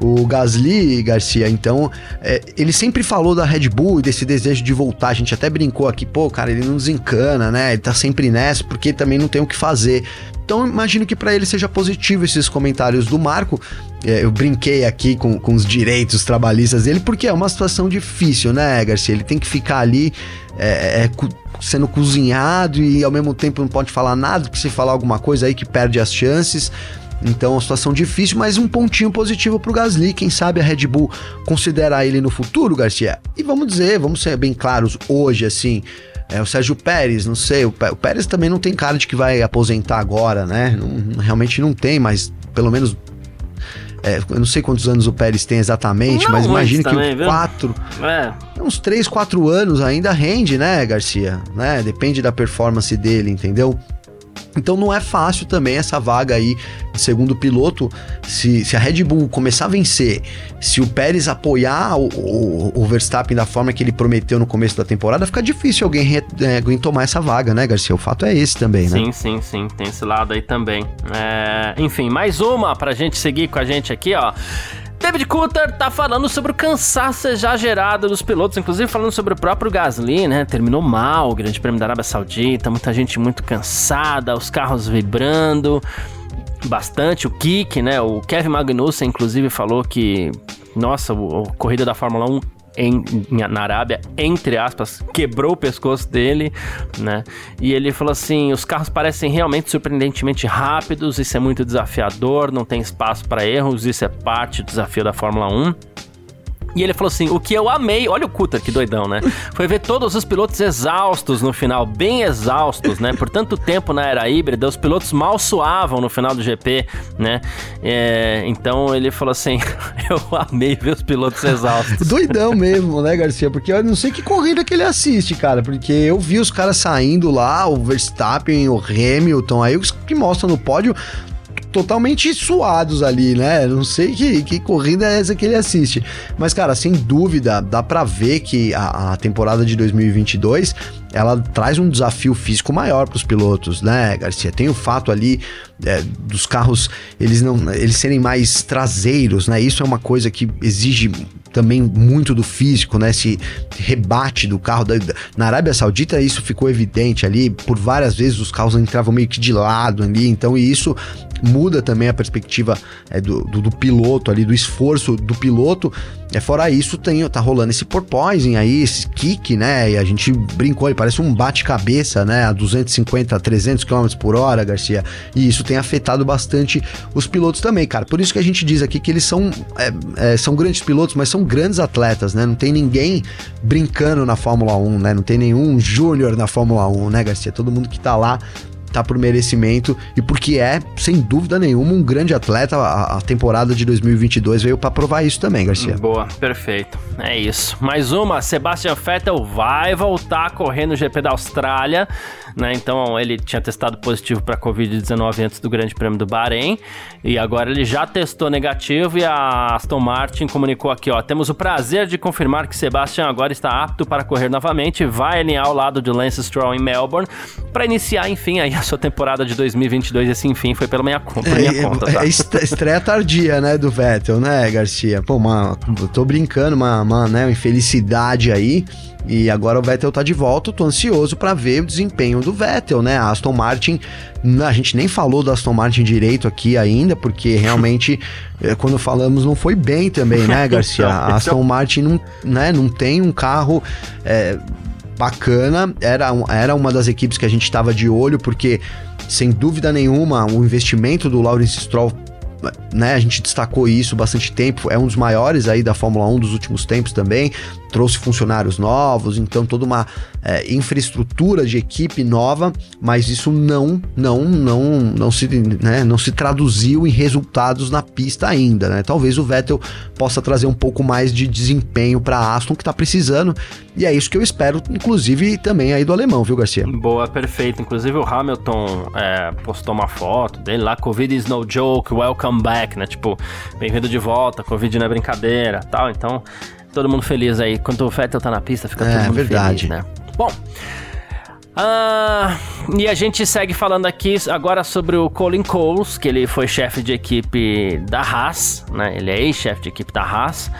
O Gasly, Garcia, então, é, ele sempre falou da Red Bull e desse desejo de voltar. A gente até brincou aqui, pô, cara, ele não desencana, né? Ele tá sempre nessa, porque também não tem o que fazer. Então, imagino que para ele seja positivo esses comentários do Marco. É, eu brinquei aqui com, com os direitos trabalhistas dele, porque é uma situação difícil, né, Garcia? Ele tem que ficar ali é, é, sendo cozinhado e ao mesmo tempo não pode falar nada, porque se falar alguma coisa aí que perde as chances. Então, é uma situação difícil, mas um pontinho positivo para o Gasly. Quem sabe a Red Bull considerar ele no futuro, Garcia? E vamos dizer, vamos ser bem claros hoje, assim. É, o Sérgio Pérez, não sei, o, Pérez também não tem cara de que vai aposentar agora, né? Não, realmente não tem, mas pelo menos é, eu não sei quantos anos o Pérez tem exatamente, não mas imagino que viu? quatro. É. Uns três, quatro anos ainda rende, né, Garcia? Né? Depende da performance dele, entendeu? Então não é fácil também essa vaga aí de segundo piloto. Se, se a Red Bull começar a vencer, se o Pérez apoiar o, o, o Verstappen da forma que ele prometeu no começo da temporada, fica difícil alguém re, é, tomar essa vaga, né, Garcia? O fato é esse também, né? Sim, sim, sim. Tem esse lado aí também. É... Enfim, mais uma pra gente seguir com a gente aqui, ó. David Coulter tá falando sobre o cansaço exagerado dos pilotos, inclusive falando sobre o próprio Gasly, né? Terminou mal o Grande Prêmio da Arábia Saudita, muita gente muito cansada, os carros vibrando bastante. O Kik, né? O Kevin Magnussen, inclusive, falou que, nossa, a corrida da Fórmula 1 em, na Arábia, entre aspas, quebrou o pescoço dele, né? E ele falou assim: os carros parecem realmente surpreendentemente rápidos, isso é muito desafiador, não tem espaço para erros, isso é parte do desafio da Fórmula 1. E ele falou assim: o que eu amei, olha o Cutter, que doidão, né? Foi ver todos os pilotos exaustos no final, bem exaustos, né? Por tanto tempo na era híbrida, os pilotos mal suavam no final do GP, né? É, então ele falou assim: eu amei ver os pilotos exaustos. Doidão mesmo, né, Garcia? Porque eu não sei que corrida que ele assiste, cara. Porque eu vi os caras saindo lá, o Verstappen, o Hamilton, aí os que mostram no pódio totalmente suados ali, né? Não sei que, que corrida é essa que ele assiste. Mas, cara, sem dúvida, dá para ver que a, a temporada de 2022 ela traz um desafio físico maior para os pilotos, né, Garcia? Tem o fato ali é, dos carros eles não eles serem mais traseiros, né? Isso é uma coisa que exige também muito do físico, né? Esse rebate do carro. Da, na Arábia Saudita isso ficou evidente ali, por várias vezes os carros entravam meio que de lado ali, então e isso muda também a perspectiva é, do, do, do, piloto ali, do esforço do piloto. É, fora isso, tem, tá rolando esse porpoising aí, esse kick, né? E a gente brincou, ele parece um bate-cabeça, né? A 250, 300 km por hora, Garcia. E isso tem afetado bastante os pilotos também, cara. Por isso que a gente diz aqui que eles são, é, é, são grandes pilotos, mas são grandes atletas, né? Não tem ninguém brincando na Fórmula 1, né? Não tem nenhum júnior na Fórmula 1, né, Garcia? Todo mundo que tá lá tá por merecimento e porque é, sem dúvida nenhuma, um grande atleta. A, a temporada de 2022 veio para provar isso também, Garcia. Boa, perfeito. É isso. Mais uma, Sebastian Vettel vai voltar a correr no GP da Austrália né? Então ele tinha testado positivo para Covid-19 antes do Grande Prêmio do Bahrein e agora ele já testou negativo e a Aston Martin comunicou aqui, ó, temos o prazer de confirmar que Sebastian agora está apto para correr novamente, vai alinhar ao lado de Lance Stroll em Melbourne para iniciar, enfim, aí a sua temporada de 2022. Esse enfim foi pela minha, conta, é, minha conta, tá? É estreia tardia, né, do Vettel, né, Garcia? Pô, uma, tô brincando, uma, uma, né, uma infelicidade aí. E agora o Vettel tá de volta, tô ansioso para ver o desempenho do Vettel, né? A Aston Martin, a gente nem falou da Aston Martin direito aqui ainda, porque realmente eh, quando falamos não foi bem também, né, Garcia? A Aston Martin não, né, não tem um carro é, bacana, era, era uma das equipes que a gente estava de olho, porque sem dúvida nenhuma o investimento do Lawrence Stroll né, a gente destacou isso bastante tempo, é um dos maiores aí da Fórmula 1 dos últimos tempos também, trouxe funcionários novos, então toda uma é, infraestrutura de equipe nova, mas isso não, não, não, não se, né, não se traduziu em resultados na pista ainda, né? Talvez o Vettel possa trazer um pouco mais de desempenho para a Aston que está precisando, e é isso que eu espero, inclusive também aí do alemão, viu, Garcia? Boa, perfeito. Inclusive o Hamilton é, postou uma foto dele lá, Covid is no joke, welcome back, né? Tipo, bem-vindo de volta, Covid não é brincadeira, tal. Então todo mundo feliz aí. Quando o Vettel tá na pista, fica é, todo mundo verdade. feliz, né? Bom. Uh, e a gente segue falando aqui agora sobre o Colin Coles, que ele foi chefe de equipe da Haas, né? Ele é ex-chefe de equipe da Haas.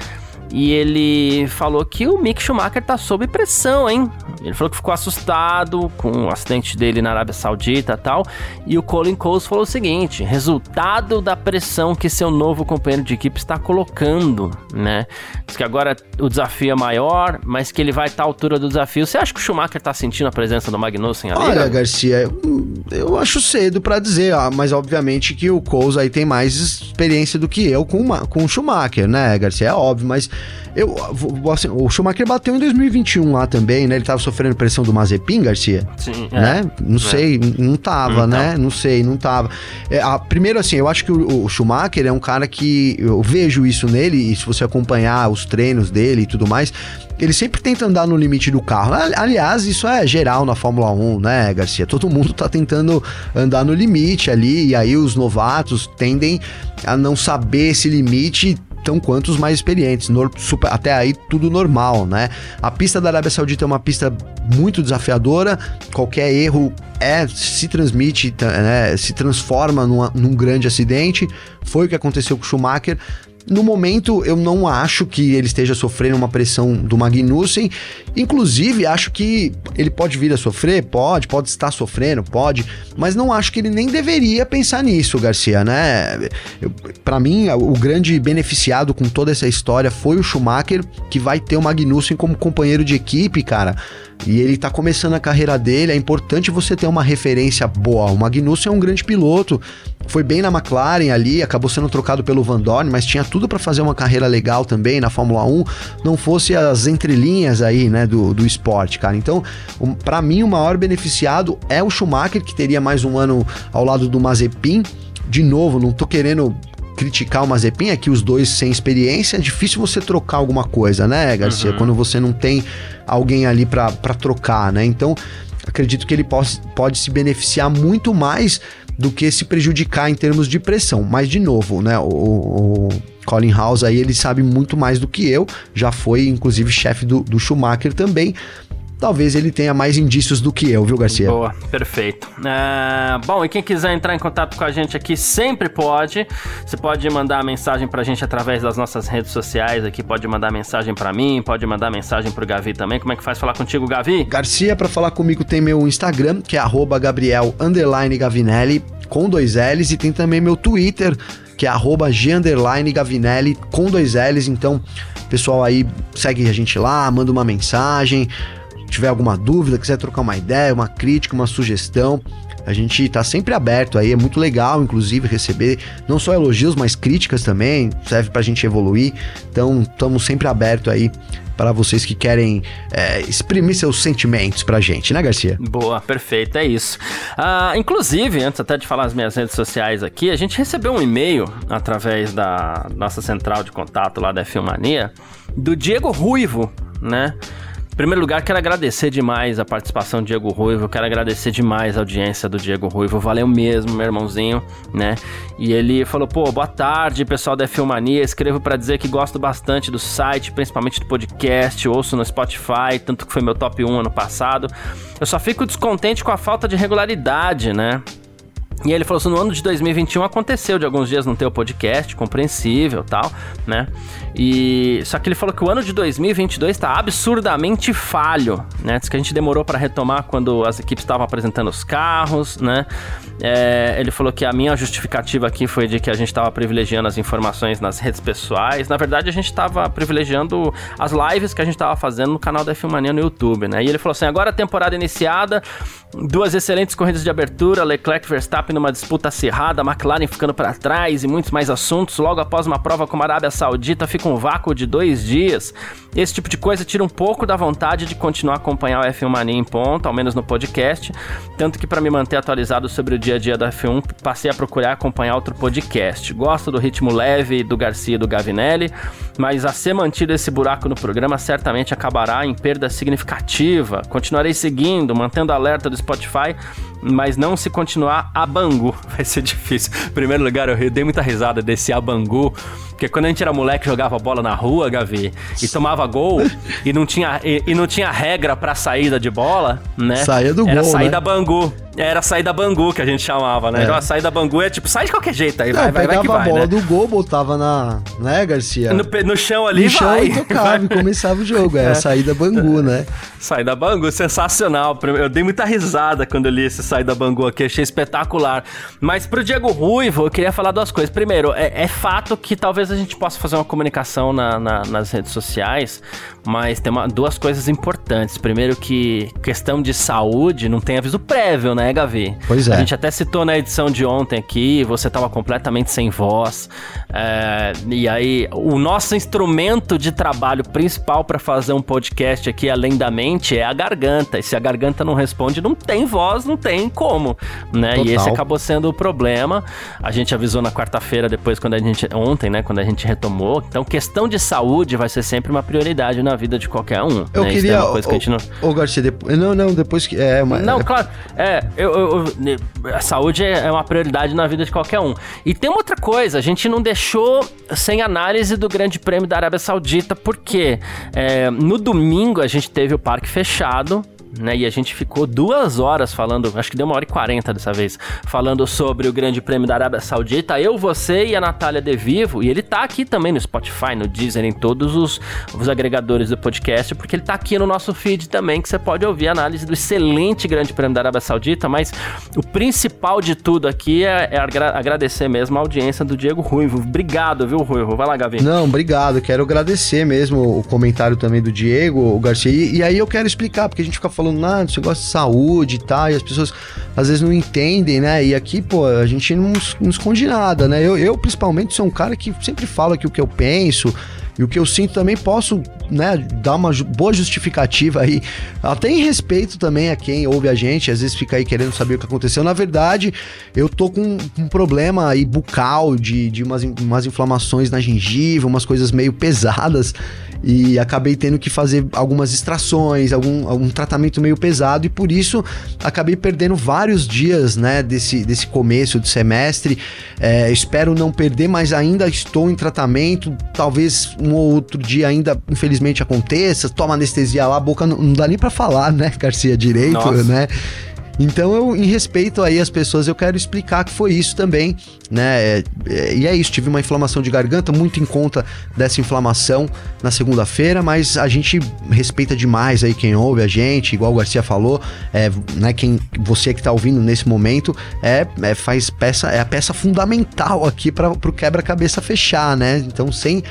E ele falou que o Mick Schumacher tá sob pressão, hein? Ele falou que ficou assustado com o acidente dele na Arábia Saudita e tal. E o Colin Coles falou o seguinte: resultado da pressão que seu novo companheiro de equipe está colocando, né? Diz que agora o desafio é maior, mas que ele vai estar à altura do desafio. Você acha que o Schumacher tá sentindo a presença do Magnussen ali? Olha, Garcia, eu acho cedo para dizer, mas obviamente que o Coles aí tem mais experiência do que eu com, com o Schumacher, né, Garcia? É óbvio, mas eu, assim, o Schumacher bateu em 2021 lá também, né? Ele tava sofrendo pressão do Mazepin, Garcia? Sim. Né? É. Não sei, é. não tava, né? Não sei, não tava. É, a, primeiro, assim, eu acho que o, o, Schumacher é um cara que eu vejo isso nele, e se você acompanhar os treinos dele e tudo mais, ele sempre tenta andar no limite do carro. Aliás, isso é geral na Fórmula 1, né, Garcia? Todo mundo tá tentando andar no limite ali, e aí os novatos tendem a não saber esse limite tão quanto os mais experientes. Super, até aí tudo normal, né? A pista da Arábia Saudita é uma pista muito desafiadora. Qualquer erro é se transmite, né, se transforma numa, num grande acidente. Foi o que aconteceu com o Schumacher. No momento, eu não acho que ele esteja sofrendo uma pressão do Magnussen. Inclusive, acho que ele pode vir a sofrer, pode, pode estar sofrendo, pode, mas não acho que ele nem deveria pensar nisso, Garcia, né? Para mim, o grande beneficiado com toda essa história foi o Schumacher, que vai ter o Magnussen como companheiro de equipe, cara. E ele tá começando a carreira dele, é importante você ter uma referência boa. O Magnussen é um grande piloto, foi bem na McLaren ali, acabou sendo trocado pelo Van Dorn, mas tinha tudo para fazer uma carreira legal também na Fórmula 1, não fosse as entrelinhas aí, né, do, do esporte, cara. Então, um, para mim, o maior beneficiado é o Schumacher, que teria mais um ano ao lado do Mazepin. De novo, não tô querendo criticar o Mazepin, aqui os dois sem experiência, é difícil você trocar alguma coisa, né, Garcia? Uhum. Quando você não tem alguém ali para trocar, né? Então, acredito que ele pode, pode se beneficiar muito mais do que se prejudicar em termos de pressão. Mas, de novo, né, o, o Colin House aí, ele sabe muito mais do que eu, já foi, inclusive, chefe do, do Schumacher também, talvez ele tenha mais indícios do que eu, viu, Garcia? Boa, perfeito. É, bom, e quem quiser entrar em contato com a gente aqui sempre pode. Você pode mandar mensagem pra gente através das nossas redes sociais aqui, pode mandar mensagem para mim, pode mandar mensagem pro Gavi também. Como é que faz falar contigo, Gavi? Garcia, para falar comigo tem meu Instagram, que é Gabriel Gavinelli, com dois L's, e tem também meu Twitter, que é arroba Gavinelli, com dois L's. Então, pessoal aí, segue a gente lá, manda uma mensagem tiver alguma dúvida, quiser trocar uma ideia, uma crítica, uma sugestão, a gente tá sempre aberto aí, é muito legal, inclusive, receber não só elogios, mas críticas também, serve pra gente evoluir. Então, estamos sempre aberto aí para vocês que querem é, exprimir seus sentimentos pra gente, né, Garcia? Boa, perfeito, é isso. Ah, inclusive, antes até de falar as minhas redes sociais aqui, a gente recebeu um e-mail através da nossa central de contato lá da Filmania do Diego Ruivo, né? Em primeiro lugar, quero agradecer demais a participação do Diego Ruivo, quero agradecer demais a audiência do Diego Ruivo, valeu mesmo, meu irmãozinho, né? E ele falou, pô, boa tarde, pessoal da Filmania, escrevo para dizer que gosto bastante do site, principalmente do podcast, ouço no Spotify, tanto que foi meu top 1 ano passado. Eu só fico descontente com a falta de regularidade, né? E ele falou assim: no ano de 2021 aconteceu de alguns dias não ter o podcast, compreensível tal, né? E só que ele falou que o ano de 2022 está absurdamente falho, né? Diz que a gente demorou para retomar quando as equipes estavam apresentando os carros, né? É, ele falou que a minha justificativa aqui foi de que a gente estava privilegiando as informações nas redes pessoais. Na verdade, a gente estava privilegiando as lives que a gente estava fazendo no canal da Filmania no YouTube, né? E ele falou assim: agora a temporada iniciada, duas excelentes corridas de abertura, Leclerc Verstappen numa disputa acirrada, McLaren ficando para trás e muitos mais assuntos. Logo após uma prova como a Arábia Saudita, fica um vácuo de dois dias. Esse tipo de coisa tira um pouco da vontade de continuar a acompanhar o F1 Mania em ponto, ao menos no podcast. Tanto que, para me manter atualizado sobre o dia a dia da F1, passei a procurar acompanhar outro podcast. Gosto do ritmo leve do Garcia e do Gavinelli, mas a ser mantido esse buraco no programa certamente acabará em perda significativa. Continuarei seguindo, mantendo alerta do Spotify, mas não se continuar a Bangu. Vai ser difícil. Em primeiro lugar, eu dei muita risada desse Abangu, porque quando a gente era moleque jogava bola na rua, Gavi, e tomava gol e não tinha, e, e não tinha regra pra saída de bola, né? Saía do era gol, saída né? Bangu. Era saída Bangu que a gente chamava, né? É. Então a saída Bangu é tipo, sai de qualquer jeito aí, vai, É, vai, vai que vai, a bola né? do gol, botava na. né, Garcia? No, no chão ali, no chão vai. e tocava e começava o jogo. Era É. a saída Bangu, né? Saída Bangu, sensacional. Eu dei muita risada quando eu li esse Saída Bangu aqui, achei espetacular. Mas pro Diego Ruivo, eu queria falar duas coisas. Primeiro, é, é fato que talvez a gente possa fazer uma comunicação na- na- nas redes sociais, mas tem uma- duas coisas importantes. Primeiro que questão de saúde não tem aviso prévio, né, Gavi? Pois é. A gente até citou na edição de ontem aqui, você tava completamente sem voz. é, e aí, o nosso instrumento de trabalho principal para fazer um podcast aqui, além da mente, é a garganta. E se a garganta não responde, não tem voz, não tem como, né? E Total. esse acabou sendo o problema. A gente avisou na quarta-feira, depois, quando a gente. Ontem, né? Quando a gente retomou. Então, questão de saúde vai ser sempre uma prioridade na vida de qualquer um. Eu né? queria. É uma coisa que a gente não... Ô, Garcia, depois... não, não, depois que. É, uma... Não, claro. É, eu, eu, eu, a saúde é uma prioridade na vida de qualquer um. E tem uma outra coisa, a gente não deixou sem análise do Grande Prêmio da Arábia Saudita, porque é, no domingo a gente teve o parque fechado né? E a gente ficou duas horas falando, acho que deu uma hora e quarenta dessa vez, falando sobre o Grande Prêmio da Arábia Saudita. Eu, você e a Natália De Vivo, e ele tá aqui também no Spotify, no Deezer, em todos os, os agregadores do podcast, porque ele tá aqui no nosso feed também, que você pode ouvir a análise do excelente Grande Prêmio da Arábia Saudita. Mas o principal de tudo aqui é, é agradecer mesmo a audiência do Diego Ruivo. Obrigado, viu, Ruivo? Vai lá, Gavi. Não, obrigado. Quero agradecer mesmo o comentário também do Diego, o Garcia. E, e aí eu quero explicar, porque a gente fica falando falando, ah, você gosta de saúde e tal, e as pessoas às vezes não entendem, né? E aqui, pô, a gente não, não esconde nada, né? Eu, eu, principalmente, sou um cara que sempre falo aqui o que eu penso, e o que eu sinto também posso, né, dar uma boa justificativa aí, até em respeito também a quem ouve a gente, às vezes fica aí querendo saber o que aconteceu. Na verdade, eu tô com um problema aí bucal, de, de umas, umas inflamações na gengiva, umas coisas meio pesadas e acabei tendo que fazer algumas extrações, algum, algum tratamento meio pesado e por isso acabei perdendo vários dias, né, desse, desse começo do semestre. É, espero não perder, mas ainda estou em tratamento. Talvez um ou outro dia ainda, infelizmente, aconteça. Toma anestesia lá, a boca não, não dá nem para falar, né, Garcia, direito, Nossa. né? Então, eu, em respeito aí às pessoas, eu quero explicar que foi isso também, né? É, é, e é isso, tive uma inflamação de garganta, muito em conta dessa inflamação na segunda-feira, mas a gente respeita demais aí quem ouve a gente, igual o Garcia falou, é, né? Quem, você que está ouvindo nesse momento, é, é, faz peça, é a peça fundamental aqui para o quebra-cabeça fechar, né? Então, sem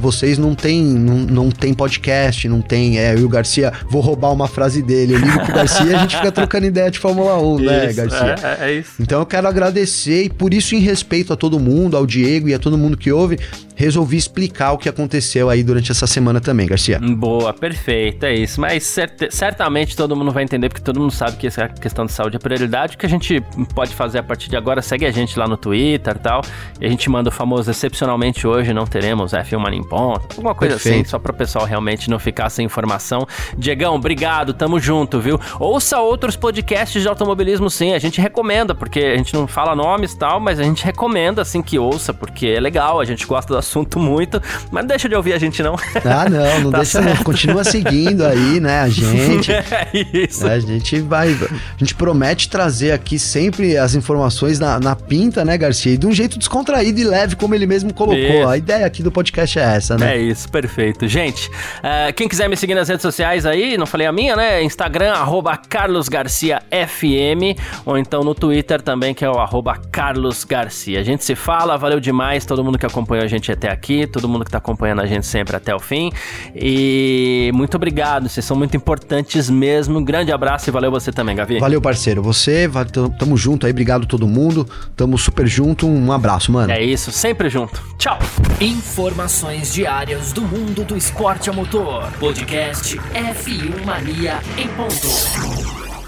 vocês não tem, não, não tem podcast, não tem. É, eu e o Garcia, vou roubar uma frase dele. Eu ligo pro Garcia e a gente fica trocando ideia de Fórmula 1, né, isso, né, Garcia? É, é, é isso. Então eu quero agradecer e por isso, em respeito a todo mundo, ao Diego e a todo mundo que ouve, resolvi explicar o que aconteceu aí durante essa semana também, Garcia. Boa, perfeito, é isso. Mas cert certamente todo mundo vai entender, porque todo mundo sabe que essa questão de saúde é prioridade. O que a gente pode fazer a partir de agora, segue a gente lá no Twitter e tal. E a gente manda o famoso excepcionalmente hoje, não teremos F1 Mania em ponto. Alguma coisa assim, perfeito. assim, só para o pessoal realmente não ficar sem informação. Diegão, obrigado, tamo junto, viu? Ouça outros podcasts de automobilismo sim, a gente recomenda, porque a gente não fala nomes e tal, mas a gente recomenda assim que ouça, porque é legal, a gente gosta assunto muito, mas não deixa de ouvir a gente não. Ah, não, não tá deixa certo. não. Continua seguindo aí, né, a gente. É isso. A gente vai, a gente promete trazer aqui sempre as informações na, na pinta, né, Garcia? E de um jeito descontraído e leve, como ele mesmo colocou. Isso. A ideia aqui do podcast é essa, né? É isso, perfeito. Gente, uh, quem quiser me seguir nas redes sociais aí, não falei a minha, né? Instagram, arroba carlosgarciafm, ou então no Twitter também, que é o arroba carlosgarcia. A gente se fala, valeu demais todo mundo que acompanhou a gente até aqui, todo mundo que está acompanhando a gente sempre até o fim. E muito obrigado, vocês são muito importantes mesmo. Um grande abraço e valeu você também, Gavi. Valeu, parceiro. Você, tamo junto aí, obrigado todo mundo. Tamo super junto. Um abraço, mano. É isso, sempre junto. Tchau. Informações diárias do mundo do esporte a motor. Podcast F1 Mania em ponto.